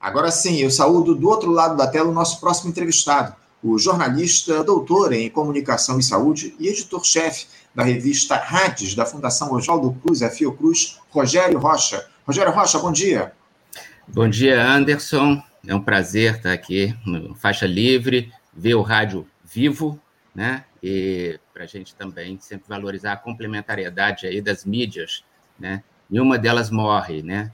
Agora sim, eu saúdo do outro lado da tela o nosso próximo entrevistado, o jornalista, doutor em comunicação e saúde e editor-chefe da revista Rádios da Fundação Oswaldo Cruz, a Fiocruz, Rogério Rocha. Rogério Rocha, bom dia. Bom dia, Anderson. É um prazer estar aqui no Faixa Livre, ver o rádio vivo, né? E para a gente também sempre valorizar a complementariedade aí das mídias, né? Nenhuma delas morre, né?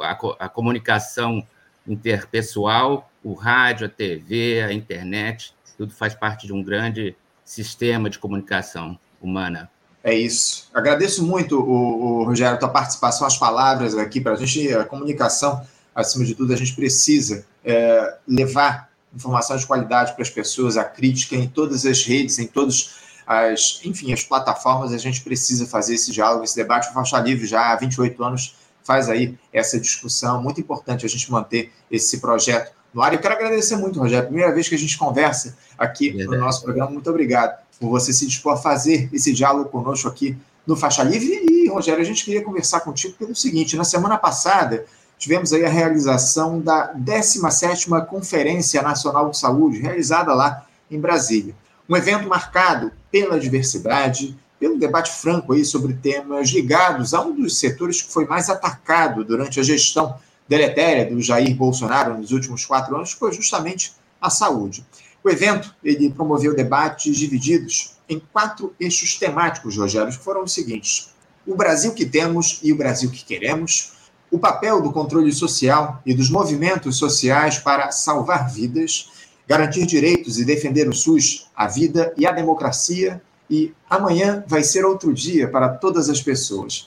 A, a comunicação interpessoal, o rádio, a TV, a internet, tudo faz parte de um grande sistema de comunicação humana. É isso. Agradeço muito, o, o Rogério, a tua participação, as palavras aqui para a gente, a comunicação, acima de tudo, a gente precisa é, levar informação de qualidade para as pessoas, a crítica em todas as redes, em todas as, enfim, as plataformas, a gente precisa fazer esse diálogo, esse debate. O Faixa Livre já há 28 anos faz aí essa discussão. Muito importante a gente manter esse projeto no ar. Eu quero agradecer muito, Rogério. Primeira vez que a gente conversa aqui Verdade. no nosso programa. Muito obrigado por você se dispor a fazer esse diálogo conosco aqui no Faixa Livre. E, Rogério, a gente queria conversar contigo pelo seguinte: na semana passada tivemos aí a realização da 17ª Conferência Nacional de Saúde, realizada lá em Brasília. Um evento marcado pela diversidade, pelo debate franco aí sobre temas ligados a um dos setores que foi mais atacado durante a gestão deletéria do Jair Bolsonaro nos últimos quatro anos, foi justamente a saúde. O evento ele promoveu debates divididos em quatro eixos temáticos, Rogério, que foram os seguintes: o Brasil que temos e o Brasil que queremos, o papel do controle social e dos movimentos sociais para salvar vidas, garantir direitos e defender o SUS, a vida e a democracia, e amanhã vai ser outro dia para todas as pessoas.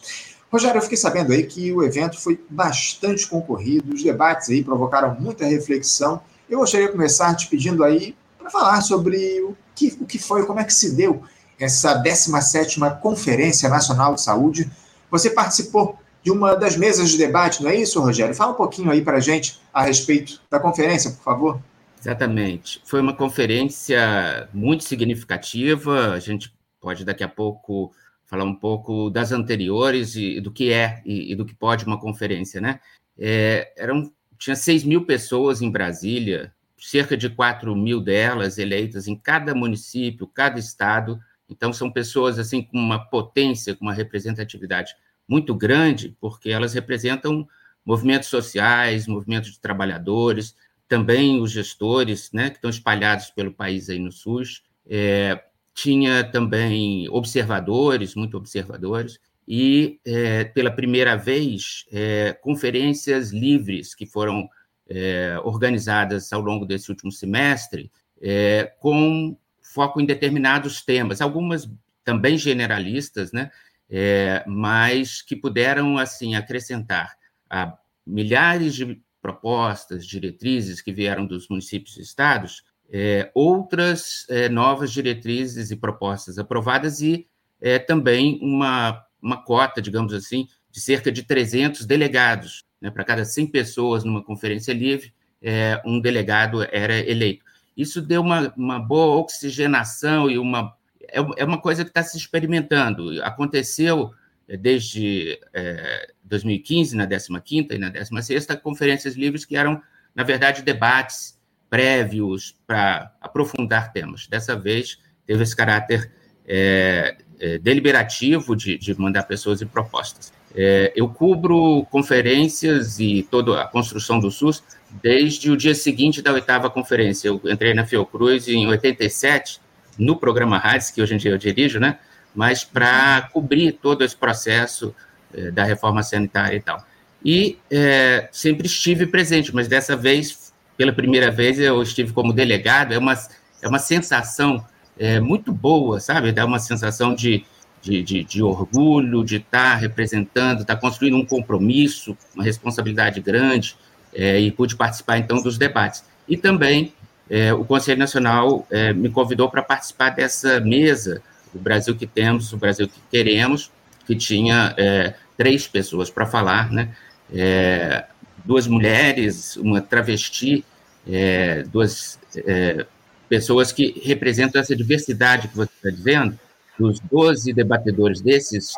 Rogério, eu fiquei sabendo aí que o evento foi bastante concorrido, os debates aí provocaram muita reflexão. Eu gostaria de começar te pedindo aí para falar sobre o que, o que foi, como é que se deu essa 17ª Conferência Nacional de Saúde. Você participou de uma das mesas de debate, não é isso, Rogério? Fala um pouquinho aí para a gente a respeito da conferência, por favor. Exatamente. Foi uma conferência muito significativa. A gente pode daqui a pouco falar um pouco das anteriores e, do que é e, e, do que pode uma conferência, né? É, eram, tinha 6 mil pessoas em Brasília, cerca de 4 mil delas eleitas em cada município, cada estado. Então, são pessoas assim com uma potência, com uma representatividade muito grande, porque elas representam movimentos sociais, movimentos de trabalhadores, também os gestores, né, que estão espalhados pelo país aí no SUS. É, tinha também observadores, muito observadores, e é, pela primeira vez é, conferências livres que foram é, organizadas ao longo desse último semestre, é, com foco em determinados temas, algumas também generalistas, né, é, mas que puderam assim acrescentar a milhares de propostas, diretrizes que vieram dos municípios e estados, é, outras é, novas diretrizes e propostas aprovadas e é, também uma, uma cota, digamos assim, de cerca de 300 delegados. Né, para cada 100 pessoas numa conferência livre, é, um delegado era eleito. Isso deu uma, uma boa oxigenação e uma. É, é uma coisa que está se experimentando. Aconteceu é, desde é, 2015, na 15ª e na 16ª, conferências livres que eram, na verdade, debates prévios para aprofundar temas. Dessa vez, teve esse caráter é, é, deliberativo de, de, mandar pessoas e propostas. É, eu cubro conferências e toda a construção do SUS desde o dia seguinte da oitava conferência. Eu entrei na Fiocruz em 87, no programa RADS, que hoje em dia eu dirijo, né? mas para cobrir todo esse processo é, da reforma sanitária e tal. E é, sempre estive presente, mas dessa vez, pela primeira vez, eu estive como delegado. É uma, é uma sensação é, muito boa, sabe? Dá uma sensação de, de, de, de orgulho, de estar tá representando, estar tá construindo um compromisso, uma responsabilidade grande, é, e pude participar, então, dos debates. E também é, o Conselho Nacional é, me convidou para participar dessa mesa o Brasil que temos, o Brasil que queremos, que tinha é, três pessoas para falar, né? É, duas mulheres, uma travesti, é, duas é, pessoas que representam essa diversidade que você está dizendo, dos 12 debatedores desses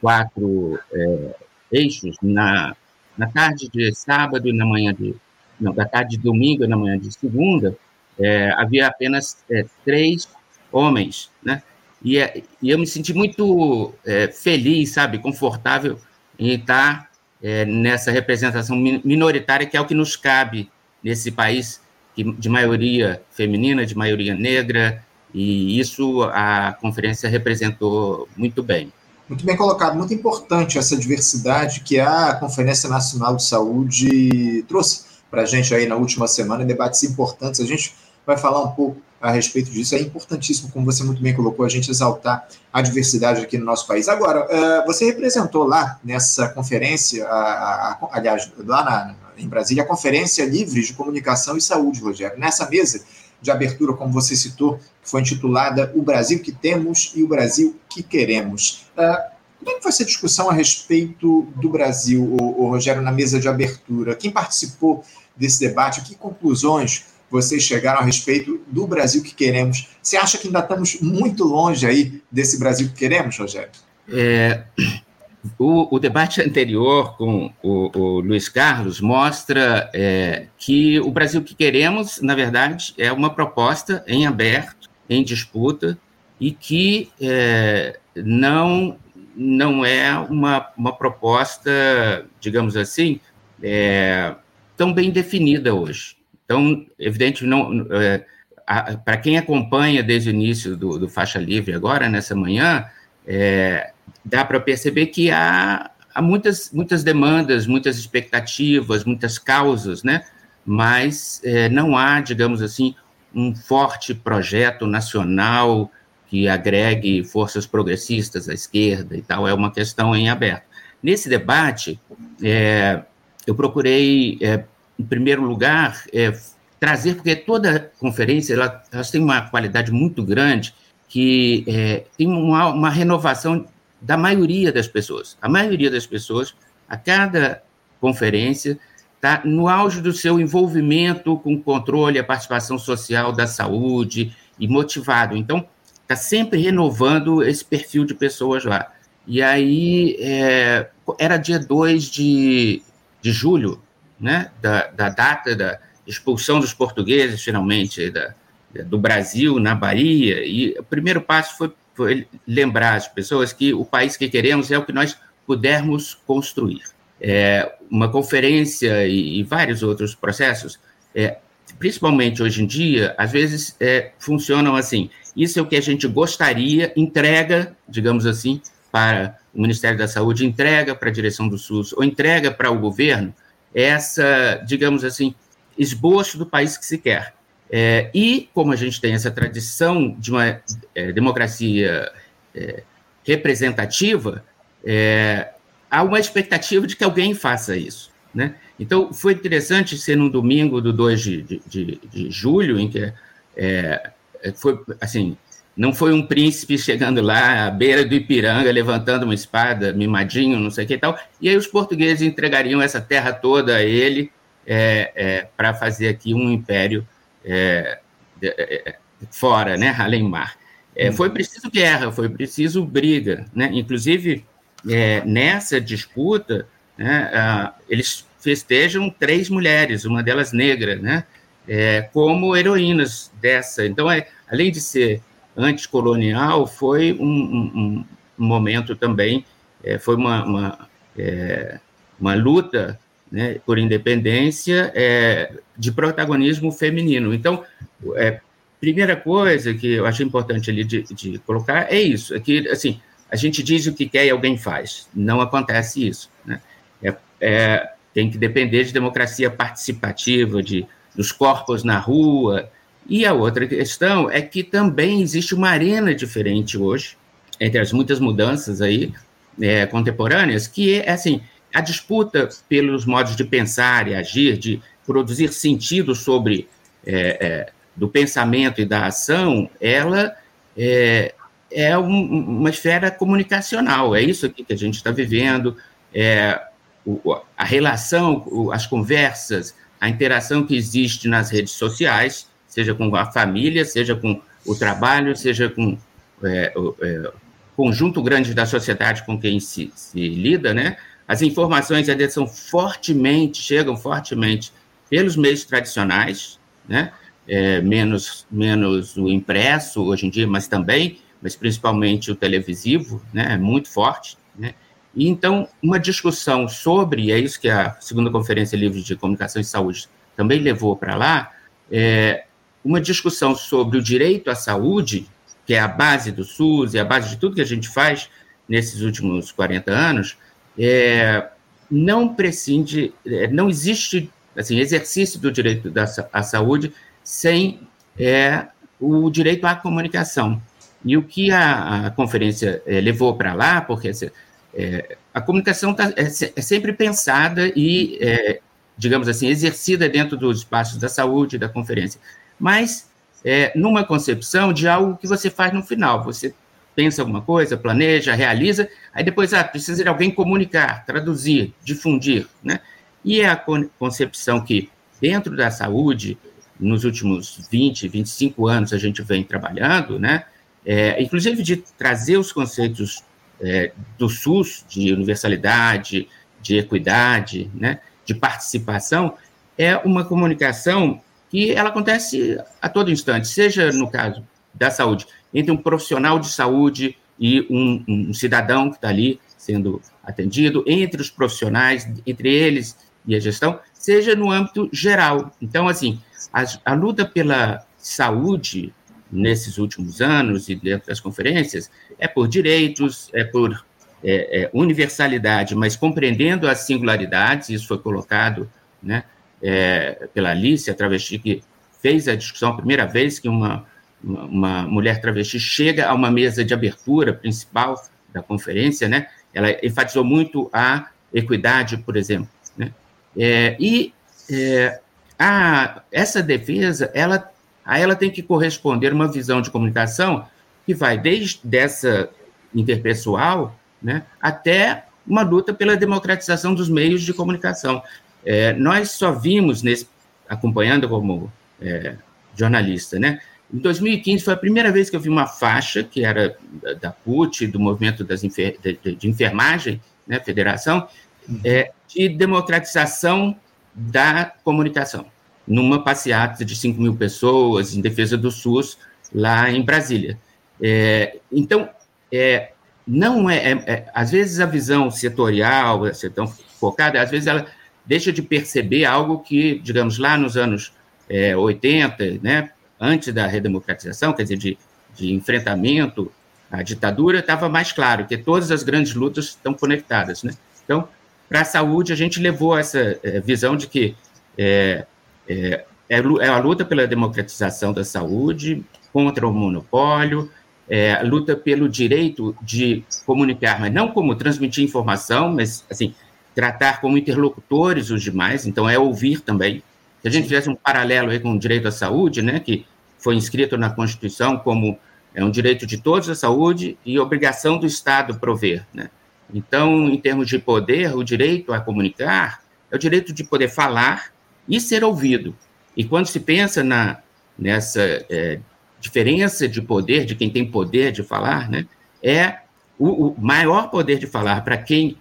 quatro é, eixos, na, na tarde de sábado e na manhã de, não, da tarde de domingo e na manhã de segunda, é, havia apenas é, três homens, né? E, é, e, eu me senti muito feliz, sabe, confortável em estar nessa representação minoritária que é o que nos cabe nesse país de maioria feminina, de maioria negra, e isso a conferência representou muito bem. Muito bem colocado, muito importante essa diversidade que a Conferência Nacional de Saúde trouxe para a gente aí na última semana, debates importantes. A gente vai falar um pouco a respeito disso. É importantíssimo, como você muito bem colocou, a gente exaltar a diversidade aqui no nosso país. Agora, eh, você representou lá nessa conferência, aliás, lá na, em Brasília, a Conferência Livre de Comunicação e Saúde, Rogério. Nessa mesa de abertura, como você citou, foi intitulada O Brasil que Temos e o Brasil que Queremos. Uh, como é que foi essa discussão a respeito do Brasil, o, o, Rogério, na mesa de abertura? Quem participou desse debate? Que conclusões vocês chegaram a respeito do Brasil que queremos? Você acha que ainda estamos muito longe aí desse Brasil que queremos, Rogério? É, o, o, debate anterior com o, o Luiz Carlos mostra é, que o Brasil que queremos, na verdade, é uma proposta em aberto, em disputa, e que é, não, não é uma, uma proposta, digamos assim, é, tão bem definida hoje. Então, evidente, não, é, para quem acompanha desde o início do, do Faixa Livre agora, nessa manhã, é, dá para perceber que há, há muitas, muitas demandas, muitas expectativas, muitas causas, né? mas é, não há, digamos assim, um forte projeto nacional que agregue forças progressistas à esquerda e tal, é uma questão em aberto. Nesse debate, é, eu procurei, é, em primeiro lugar, é, trazer, porque toda conferência ela, elas tem uma qualidade muito grande, que é, tem uma, uma renovação da maioria das pessoas. A maioria das pessoas, a cada conferência, está no auge do seu envolvimento com o controle, a participação social da saúde e motivado. Então, está sempre renovando esse perfil de pessoas lá. E aí, é, era dia 2 de, de julho, né, da, da data da expulsão dos portugueses, finalmente, da, do Brasil na Bahia, e o primeiro passo foi foi lembrar as pessoas que o país que queremos é o que nós pudermos construir. É, uma conferência e, e, vários outros processos, é, principalmente hoje em dia, às vezes é, funcionam assim. Isso é o que a gente gostaria, entrega, digamos assim, para o Ministério da Saúde, entrega para a direção do SUS, ou entrega para o governo essa, digamos assim, esboço do país que se quer. É, e, como a gente tem essa tradição de uma é, democracia é, representativa, é, há uma expectativa de que alguém faça isso. Né? Então, foi interessante ser num domingo do 2 de, de, de julho, em que é, foi assim. Não foi um príncipe chegando lá à beira do Ipiranga, levantando uma espada, mimadinho, não sei o que e tal, e aí os portugueses entregariam essa terra toda a ele é, para fazer aqui um império é, é, fora, né, além mar. É, foi preciso guerra, foi preciso briga, né? Inclusive é, nessa disputa, né, a, eles festejam três mulheres, uma delas negra, né, é, como heroínas dessa. Então, é, além de ser anticolonial, foi um, um, um momento também, é, foi uma, uma, uma luta né, por independência é, de protagonismo feminino. Então, é, primeira coisa que eu acho importante ali de, de, colocar é isso, é que, assim, a gente diz o que quer e alguém faz. Não acontece isso. Né? É, é, tem que depender de democracia participativa, de, dos corpos na rua. E a outra questão é que também existe uma arena diferente hoje, entre as muitas mudanças aí é, contemporâneas, que é assim, a disputa pelos modos de pensar e agir, de produzir sentido sobre é, é, do pensamento e da ação, ela é, é um, uma esfera comunicacional. É isso aqui que a gente está vivendo. É, o, a relação, o, as conversas, a interação que existe nas redes sociais, seja com a família, seja com o trabalho, seja com é, o é, conjunto grande da sociedade com quem se, se lida, né? As informações ainda são fortemente, chegam fortemente pelos meios tradicionais, né? É, menos, menos o impresso hoje em dia, mas também, mas principalmente o televisivo, né? É muito forte, né? E então, uma discussão sobre, é isso que a segunda Conferência Livre de Comunicação e Saúde também levou para lá, é uma discussão sobre o direito à saúde, que é a base do SUS e a base de tudo que a gente faz nesses últimos 40 anos, é, não prescinde, é, não existe assim, exercício do direito da, à saúde sem é, o direito à comunicação. E o que a, a conferência é, levou para lá, porque é, a comunicação tá, é, é, sempre pensada e, é, digamos assim, exercida dentro dos espaços da saúde, da conferência, mas numa concepção de algo que você faz no final. Você pensa alguma coisa, planeja, realiza, aí depois ah, precisa de alguém comunicar, traduzir, difundir, né? E é a concepção que, dentro da saúde, nos últimos 20, 25 anos a gente vem trabalhando, né? É, inclusive de trazer os conceitos é, do SUS, de universalidade, de equidade, né, de participação, é uma comunicação que ela acontece a todo instante, seja no caso da saúde, entre um profissional de saúde e um, um cidadão que está ali sendo atendido, entre os profissionais, entre eles e a gestão, seja no âmbito geral. Então, assim, a, a luta pela saúde nesses últimos anos e dentro das conferências é por direitos, é por é, é, universalidade, mas compreendendo as singularidades, isso foi colocado né, é, pela Alice, a travesti, que fez a discussão, a primeira vez que uma, uma, mulher travesti chega a uma mesa de abertura principal da conferência, né, ela enfatizou muito a equidade, por exemplo. Né, é, e é, a, essa defesa, ela a ela tem que corresponder uma visão de comunicação que vai desde dessa interpessoal né, até uma luta pela democratização dos meios de comunicação. É, nós só vimos, nesse, acompanhando como é, jornalista, né, em 2015 foi a primeira vez que eu vi uma faixa, que era da PUT, do movimento das de, de, enfermagem, né, federação, é, de democratização da comunicação numa passeata de 5 mil pessoas em defesa do SUS lá em Brasília. É, então, é, não é, é, é, às vezes a visão setorial, tão focada, às vezes ela deixa de perceber algo que, digamos, lá nos anos é, 80, né, antes da redemocratização, quer dizer, de, de enfrentamento à ditadura, estava mais claro que todas as grandes lutas estão conectadas. Né? Então, para a saúde, a gente levou essa é, visão de que é, é, é, é a luta pela democratização da saúde, contra o monopólio, é, a luta pelo direito de comunicar, mas não como transmitir informação, mas assim tratar como interlocutores os demais. Então é ouvir também. Se a gente fizesse um paralelo aí com o direito à saúde, né, que foi inscrito na Constituição como é um direito de todos à saúde e obrigação do Estado prover, né? Então, em termos de poder, o direito a comunicar é o direito de poder falar e ser ouvido. E quando se pensa na, nessa é, diferença de poder, de quem tem poder de falar, né, é o, o maior poder de falar para quem,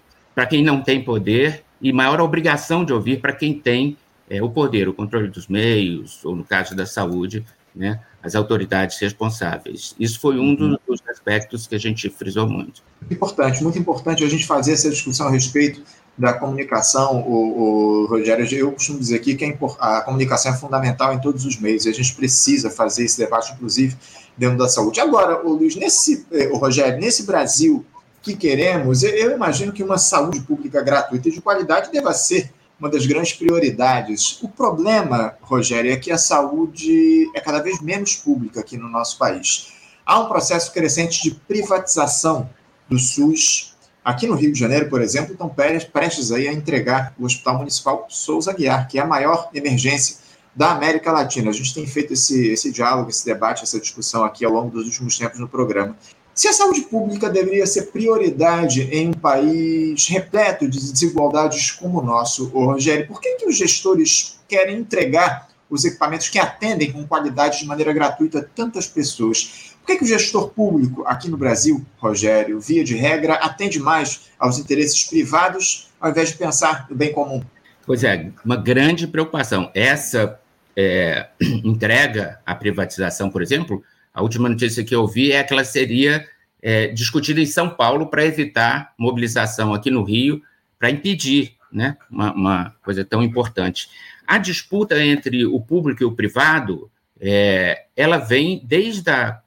quem não tem poder e maior obrigação de ouvir para quem tem é, o poder, o controle dos meios, ou no caso da saúde, né, as autoridades responsáveis. Isso foi um dos, dos aspectos que a gente frisou muito. Importante, muito importante a gente fazer essa discussão a respeito da comunicação, o, o, Rogério, eu costumo dizer aqui que a, a comunicação é fundamental em todos os meios, e a gente precisa fazer esse debate, inclusive, dentro da saúde. Agora, o Luiz, nesse, eh, o Rogério, nesse Brasil que queremos, eu imagino que uma saúde pública gratuita e de qualidade deva ser uma das grandes prioridades. O problema, Rogério, é que a saúde é cada vez menos pública aqui no nosso país. Há um processo crescente de privatização do SUS Aqui no Rio de Janeiro, por exemplo, estão prestes aí a entregar o Hospital Municipal Souza Guiar, que é a maior emergência da América Latina. A gente tem feito esse, esse diálogo, esse debate, essa discussão aqui ao longo dos últimos tempos no programa. Se a saúde pública deveria ser prioridade em um país repleto de desigualdades como o nosso, Rogério, por que, que os gestores querem entregar os equipamentos que atendem com qualidade de maneira gratuita tantas pessoas? Por que, que o gestor público aqui no Brasil, Rogério, via de regra, atende mais aos interesses privados ao invés de pensar no bem comum? Pois é, uma grande preocupação. Essa é, entrega à privatização, por exemplo, a última notícia que eu vi é que ela seria é, discutida em São Paulo para evitar mobilização aqui no Rio, para impedir né, uma, uma, coisa tão importante. A disputa entre o público e o privado, é, ela vem desde a,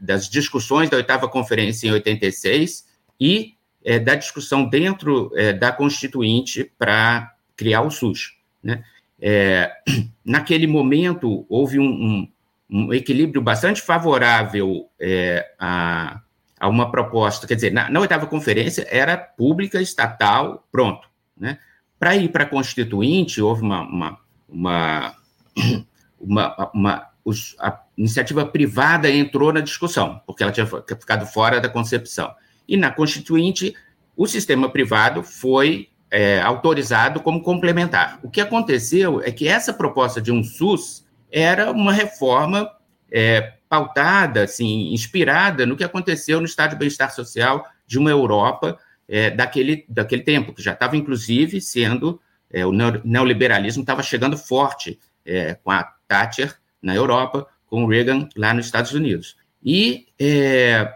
das discussões da oitava conferência em 86 e é, da discussão dentro é, da Constituinte para criar o SUS. Né? É, naquele momento, houve um, um, um, equilíbrio bastante favorável é, a, a, uma proposta, quer dizer, na, na, oitava conferência era pública, estatal, pronto. Né? Para ir para a Constituinte, houve uma, uma, uma, uma, uma os, a iniciativa privada entrou na discussão, porque ela tinha ficado fora da concepção. E na Constituinte, o sistema privado foi é, autorizado como complementar. O que aconteceu é que essa proposta de um SUS era uma reforma é, pautada, assim, inspirada no que aconteceu no Estado de Bem-Estar Social de uma Europa é, daquele, daquele tempo, que já estava, inclusive, sendo. É, o neoliberalismo estava chegando forte é, com a Thatcher na Europa, com o Reagan lá nos Estados Unidos. E é,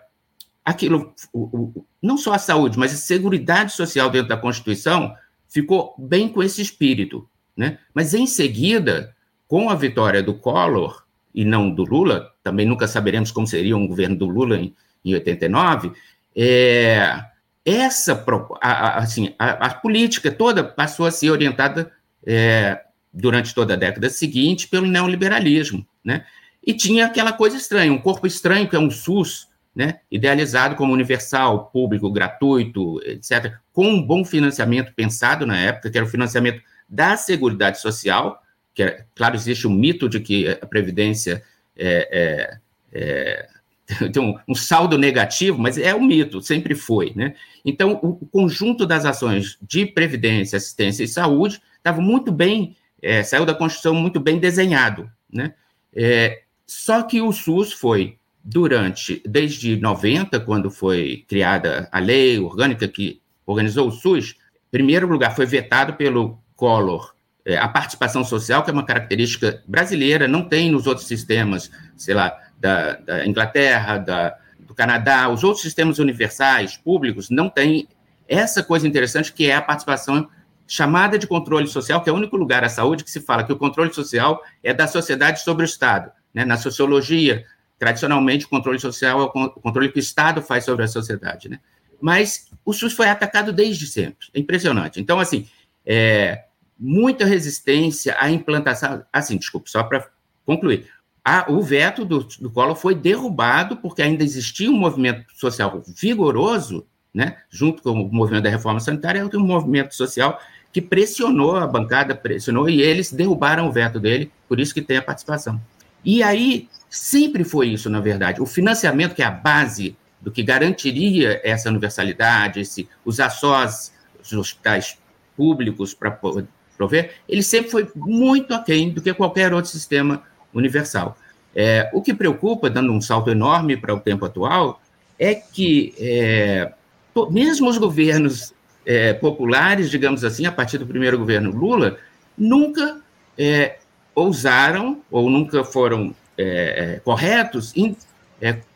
aquilo, o, o, não só a saúde, mas a segurança social dentro da Constituição ficou bem com esse espírito. Né? Mas, em seguida, com a vitória do Collor e não do Lula, também nunca saberemos como seria um governo do Lula em, em 89, é, essa a, assim, a, a, política toda passou a ser orientada é, durante toda a década seguinte pelo neoliberalismo. Né? E tinha aquela coisa estranha, um corpo estranho que é um SUS, né, idealizado como universal, público, gratuito, etc., com um bom financiamento pensado na época, que era o financiamento da Seguridade Social, que, é, claro, existe um mito de que a Previdência é, é, é, tem um, um, saldo negativo, mas é um mito, sempre foi. Né? Então, o, o conjunto das ações de Previdência, Assistência e Saúde estava muito bem, é, saiu da Constituição muito bem desenhado. Né? É, só que o SUS foi durante, desde 90, quando foi criada a lei orgânica que organizou o SUS, em primeiro lugar, foi vetado pelo Collor a participação social, que é uma característica brasileira, não tem nos outros sistemas, sei lá, da, da Inglaterra, da, do Canadá, os outros sistemas universais, públicos, não tem essa coisa interessante que é a participação chamada de controle social, que é o único lugar à saúde que se fala que o controle social é da sociedade sobre o Estado. Né? Na sociologia, Tradicionalmente, o controle social é o controle que o Estado faz sobre a sociedade, né? Mas o SUS foi atacado desde sempre. É impressionante. Então, assim, é, muita resistência à implantação. Assim, desculpe, só para concluir. A, o veto do, do Collor foi derrubado porque ainda existia um movimento social vigoroso, né, junto com o movimento da reforma sanitária, um movimento social que pressionou a bancada, pressionou, e eles derrubaram o veto dele, por isso que tem a participação. E aí, Sempre foi isso, na verdade. O financiamento, que é a base do que garantiria essa universalidade, esse, usar só os hospitais públicos para prover, ele sempre foi muito aquém do que qualquer outro sistema universal. É, o que preocupa, dando um salto enorme para o tempo atual, é que é, mesmo os governos é, populares, digamos assim, a partir do primeiro governo Lula, nunca é, ousaram ou nunca foram é, é, corretos em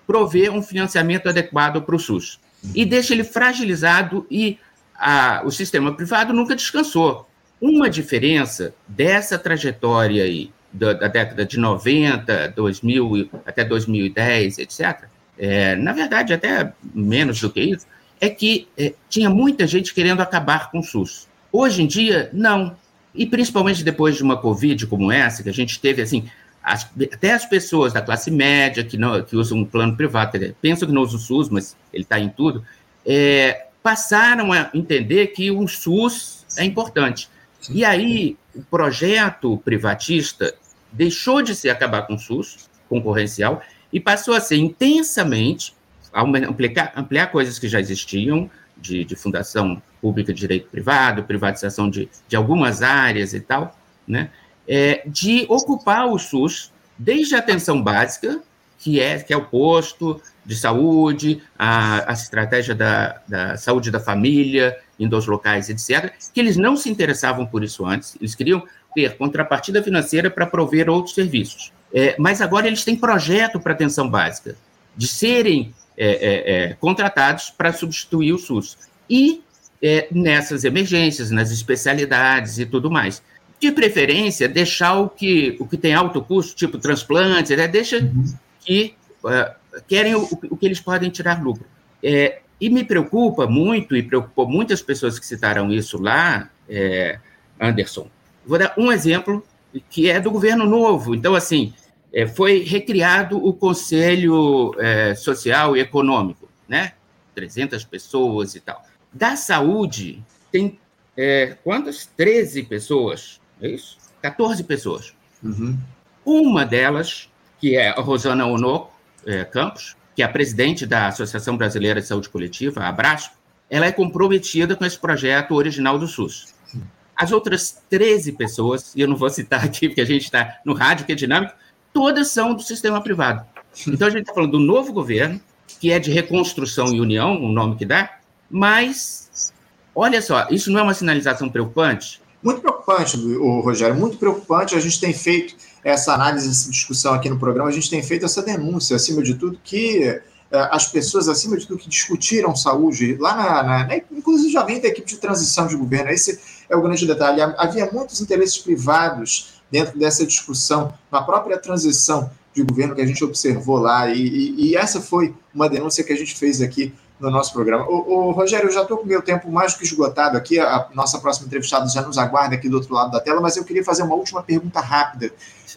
prover um financiamento adequado para o SUS. E deixa ele fragilizado e a, o sistema privado nunca descansou. Uma diferença dessa trajetória aí, da, da década de 90, 2000 até 2010, etc., é, na verdade, até menos do que isso, é que é, tinha muita gente querendo acabar com o SUS. Hoje em dia, não. E principalmente depois de uma Covid como essa, que a gente teve assim, as, até as pessoas da classe média que, não, que usam um plano privado, pensam que não usam o SUS, mas ele está em tudo, é, passaram a entender que o SUS é importante. E aí, o projeto privatista deixou de ser acabar com o SUS, concorrencial, e passou a ser intensamente, ampliar, ampliar coisas que já existiam, de, de fundação pública de direito privado, privatização de, de algumas áreas e tal, né? é, de ocupar o SUS desde a atenção básica, que é, que é o posto, de saúde, a, a estratégia da, da, saúde da família, em dois locais, etc., que eles não se interessavam por isso antes, eles queriam ter contrapartida financeira para prover outros serviços. É, mas agora eles têm projeto para atenção básica, de serem é, é, é contratados para substituir o SUS. E é, nessas emergências, nas especialidades e tudo mais. De preferência, deixar o que, o que tem alto custo, tipo transplantes, né? deixa uhum. que uh, querem o, o, que eles podem tirar lucro. É, e me preocupa muito, e preocupou muitas pessoas que citaram isso lá, é, Anderson. Vou dar um exemplo que é do governo novo. Então, assim, é, foi recriado o Conselho é, Social e Econômico, né? 300 pessoas e tal. Da saúde, tem é, quantas? 13 pessoas, é isso? 14 pessoas. Uhum. Uma delas, que é a Rosana Onoco é, Campos, que é a presidente da Associação Brasileira de Saúde Coletiva, a ela é comprometida com esse projeto original do SUS. As outras 13 pessoas, e eu não vou citar aqui porque a gente está no rádio, que é dinâmico, todas são do sistema privado. Então a gente está falando do novo governo, que é de reconstrução e união, o nome que dá, mas olha só, isso não é uma sinalização preocupante? Muito preocupante, Rogério, muito preocupante. A gente tem feito essa análise, essa discussão aqui no programa, a gente tem feito essa denúncia, acima de tudo, que eh, as pessoas, acima de tudo, que discutiram saúde, lá na, na, na, inclusive já vem da equipe de transição de governo, esse é o grande detalhe. Havia muitos interesses privados dentro dessa discussão, na própria transição de governo que a gente observou lá, e, e, e essa foi uma denúncia que a gente fez aqui no nosso programa. O, Rogério, eu já estou com o meu tempo mais do que esgotado aqui, a nossa próxima entrevistada já nos aguarda aqui do outro lado da tela, mas eu queria fazer uma última pergunta rápida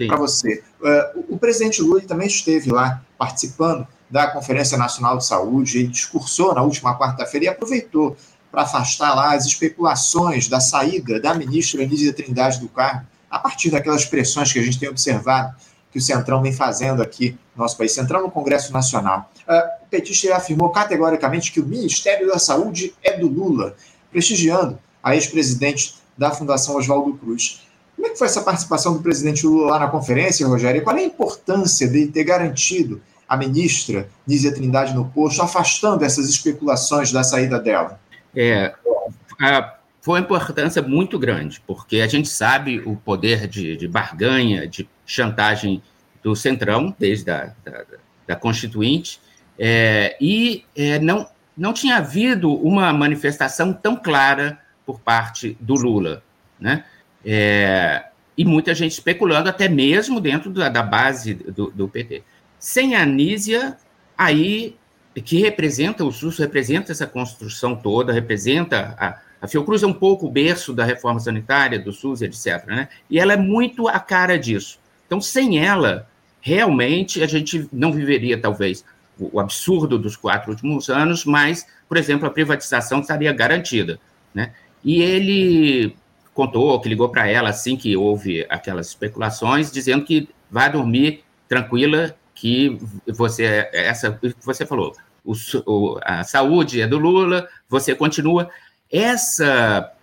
para você. Uh, o, o presidente Lula também esteve lá participando da Conferência Nacional de Saúde, ele discursou na última quarta-feira e aproveitou para afastar lá as especulações da saída da ministra Anísia Trindade do cargo, a partir daquelas pressões que a gente tem observado que o Centrão vem fazendo aqui no nosso país, Centrão no Congresso Nacional. Uh, petista afirmou categoricamente que o Ministério da Saúde é do Lula, prestigiando a ex-presidente da Fundação Oswaldo Cruz. Como é que foi essa participação do presidente Lula lá na conferência, Rogério? E qual é a importância dele ter garantido a ministra Nízia Trindade no posto, afastando essas especulações da saída dela? É, a, foi uma importância muito grande, porque a gente sabe o poder de, de barganha, de chantagem do Centrão, desde a da, da Constituinte, é, e é, não, não tinha havido uma manifestação tão clara por parte do Lula, né? É, e muita gente especulando, até mesmo dentro da, da base do, do, PT. Sem a Anísia, aí, que representa, o SUS representa essa construção toda, representa a, a Fiocruz é um pouco o berço da reforma sanitária, do SUS, etc. Né? E ela é muito a cara disso. Então, sem ela, realmente a gente não viveria, talvez, o absurdo dos quatro últimos anos, mas, por exemplo, a privatização estaria garantida. Né? E ele contou que ligou para ela assim que houve aquelas especulações, dizendo que vai dormir tranquila, que você, essa você falou, o, a saúde é do Lula, você continua. Essa,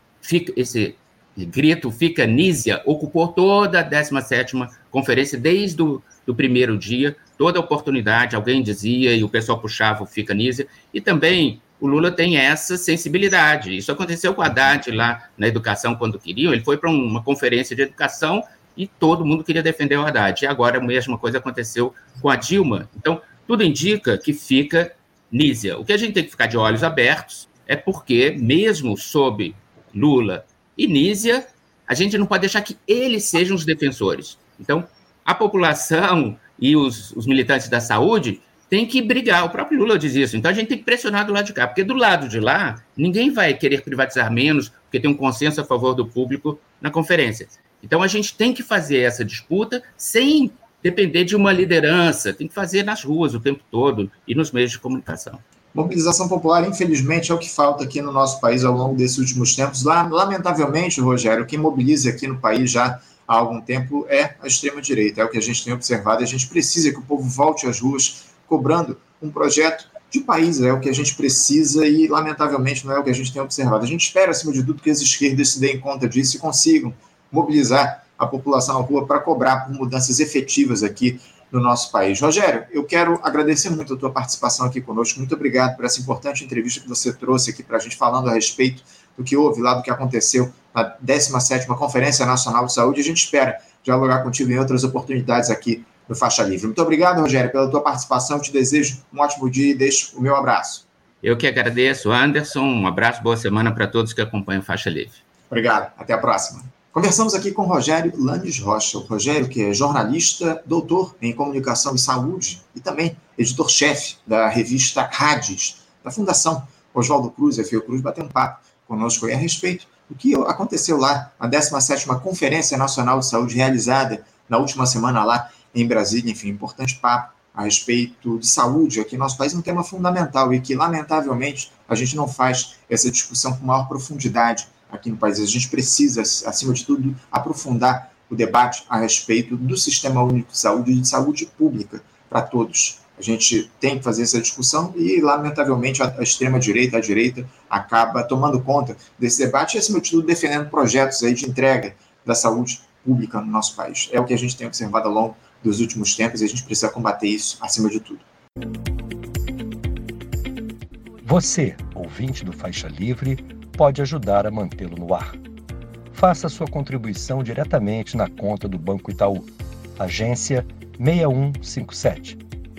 esse grito fica Nízia ocupou toda a 17ª conferência, desde o do primeiro dia, toda oportunidade, alguém dizia e o pessoal puxava o fica Nízia, e também o Lula tem essa sensibilidade. Isso aconteceu com a Haddad lá na educação, quando queriam, ele foi para uma conferência de educação e todo mundo queria defender o Haddad. E agora a mesma coisa aconteceu com a Dilma. Então, tudo indica que fica Nízia. O que a gente tem que ficar de olhos abertos é porque, mesmo sob Lula e Nízia, a gente não pode deixar que eles sejam os defensores. Então, a população e os, os militantes da saúde têm que brigar. O próprio Lula diz isso. Então, a gente tem que pressionar do lado de cá, porque do lado de lá, ninguém vai querer privatizar menos, porque tem um consenso a favor do público na conferência. Então, a gente tem que fazer essa disputa sem depender de uma liderança, tem que fazer nas ruas o tempo todo e nos meios de comunicação. Mobilização popular, infelizmente, é o que falta aqui no nosso país ao longo desses últimos tempos. Lamentavelmente, Rogério, quem mobiliza aqui no país já há algum tempo é a extrema-direita. É o que a gente tem observado a gente precisa que o povo volte às ruas cobrando um projeto de país. É o que a gente precisa e, lamentavelmente, não é o que a gente tem observado. A gente espera, acima de tudo, que as esquerdas se deem conta disso e consigam mobilizar a população na rua para cobrar por mudanças efetivas aqui no nosso país. Rogério, eu quero agradecer muito a tua participação aqui conosco. Muito obrigado por essa importante entrevista que você trouxe aqui para a gente, falando a respeito do que houve lá, do que aconteceu na 17ª Conferência Nacional de Saúde. A gente espera dialogar contigo em outras oportunidades aqui no Faixa Livre. Muito obrigado, Rogério, pela tua participação. Eu te desejo um ótimo dia e deixo o meu abraço. Eu que agradeço, Anderson. Um abraço, boa semana para todos que acompanham Faixa Livre. Obrigado. Até a próxima. Conversamos aqui com Rogério Landes Rocha. O Rogério, que é jornalista, doutor em comunicação e saúde e também editor-chefe da revista Rades, da Fundação Oswaldo Cruz, e Cruz, bateu um papo conosco a respeito do que aconteceu lá na 17ª Conferência Nacional de Saúde realizada na última semana lá em Brasília. Enfim, importante papo a respeito de saúde aqui no nosso país, um tema fundamental e que, lamentavelmente, a gente não faz essa discussão com maior profundidade aqui no país. A gente precisa, acima de tudo, aprofundar o debate a respeito do Sistema Único de Saúde e de saúde pública para todos. A gente tem que fazer essa discussão e, lamentavelmente, a, extrema-direita, a direita, acaba tomando conta desse debate e, acima de tudo, defendendo projetos aí de entrega da saúde pública no nosso país. É o que a gente tem observado ao longo dos últimos tempos e a gente precisa combater isso acima de tudo. Você, ouvinte do Faixa Livre, pode ajudar a mantê-lo no ar. Faça sua contribuição diretamente na conta do Banco Itaú, agência 6157,